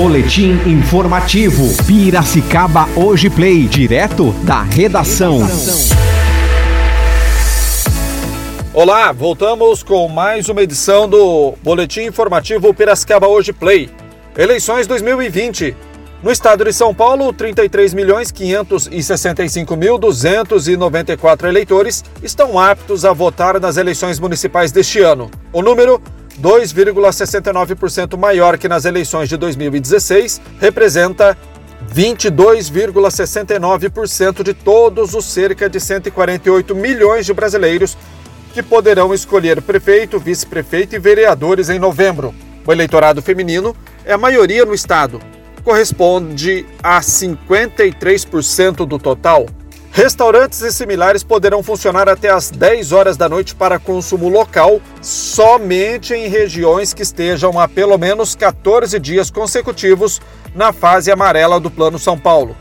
Boletim informativo. Piracicaba Hoje Play, direto da redação. Olá, voltamos com mais uma edição do Boletim informativo Piracicaba Hoje Play. Eleições 2020. No estado de São Paulo, 33.565.294 eleitores estão aptos a votar nas eleições municipais deste ano. O número, 2,69% maior que nas eleições de 2016, representa 22,69% de todos os cerca de 148 milhões de brasileiros que poderão escolher prefeito, vice-prefeito e vereadores em novembro. O eleitorado feminino é a maioria no estado, corresponde a 53% do total. Restaurantes e similares poderão funcionar até às 10 horas da noite para consumo local, somente em regiões que estejam há pelo menos 14 dias consecutivos na fase amarela do Plano São Paulo.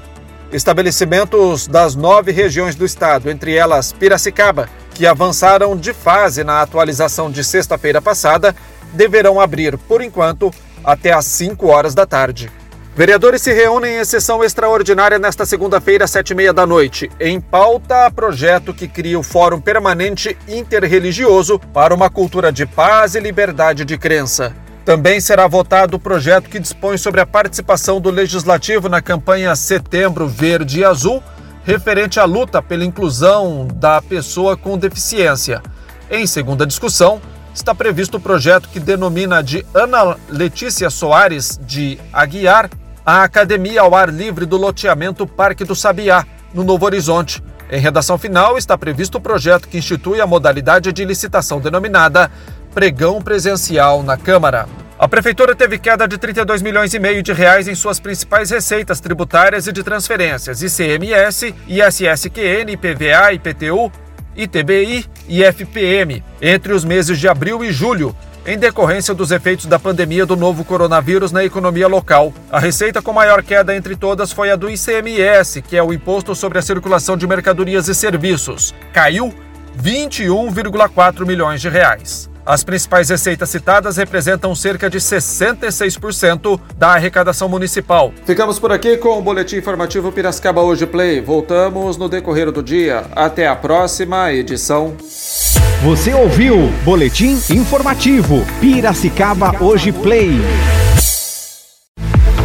Estabelecimentos das nove regiões do estado, entre elas Piracicaba, que avançaram de fase na atualização de sexta-feira passada, deverão abrir, por enquanto, até às 5 horas da tarde. Vereadores se reúnem em sessão extraordinária nesta segunda-feira, às sete e meia da noite. Em pauta, projeto que cria o Fórum Permanente Interreligioso para uma cultura de paz e liberdade de crença. Também será votado o projeto que dispõe sobre a participação do Legislativo na campanha Setembro Verde e Azul, referente à luta pela inclusão da pessoa com deficiência. Em segunda discussão, está previsto o projeto que denomina de Ana Letícia Soares de Aguiar a Academia ao Ar Livre do Loteamento Parque do Sabiá, no Novo Horizonte. Em redação final, está previsto o projeto que institui a modalidade de licitação denominada Pregão Presencial na Câmara. A prefeitura teve queda de 32 milhões e meio de reais em suas principais receitas tributárias e de transferências: ICMS, ISSQN, IPVA, IPTU, ITBI e FPM, entre os meses de abril e julho, em decorrência dos efeitos da pandemia do novo coronavírus na economia local. A receita com maior queda entre todas foi a do ICMS, que é o Imposto sobre a Circulação de Mercadorias e Serviços. Caiu 21,4 milhões de reais. As principais receitas citadas representam cerca de 66% da arrecadação municipal. Ficamos por aqui com o boletim informativo Piracicaba Hoje Play. Voltamos no decorrer do dia. Até a próxima edição. Você ouviu Boletim Informativo Piracicaba Hoje Play.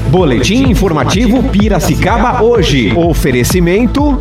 Boletim Informativo Piracicaba Hoje. Oferecimento.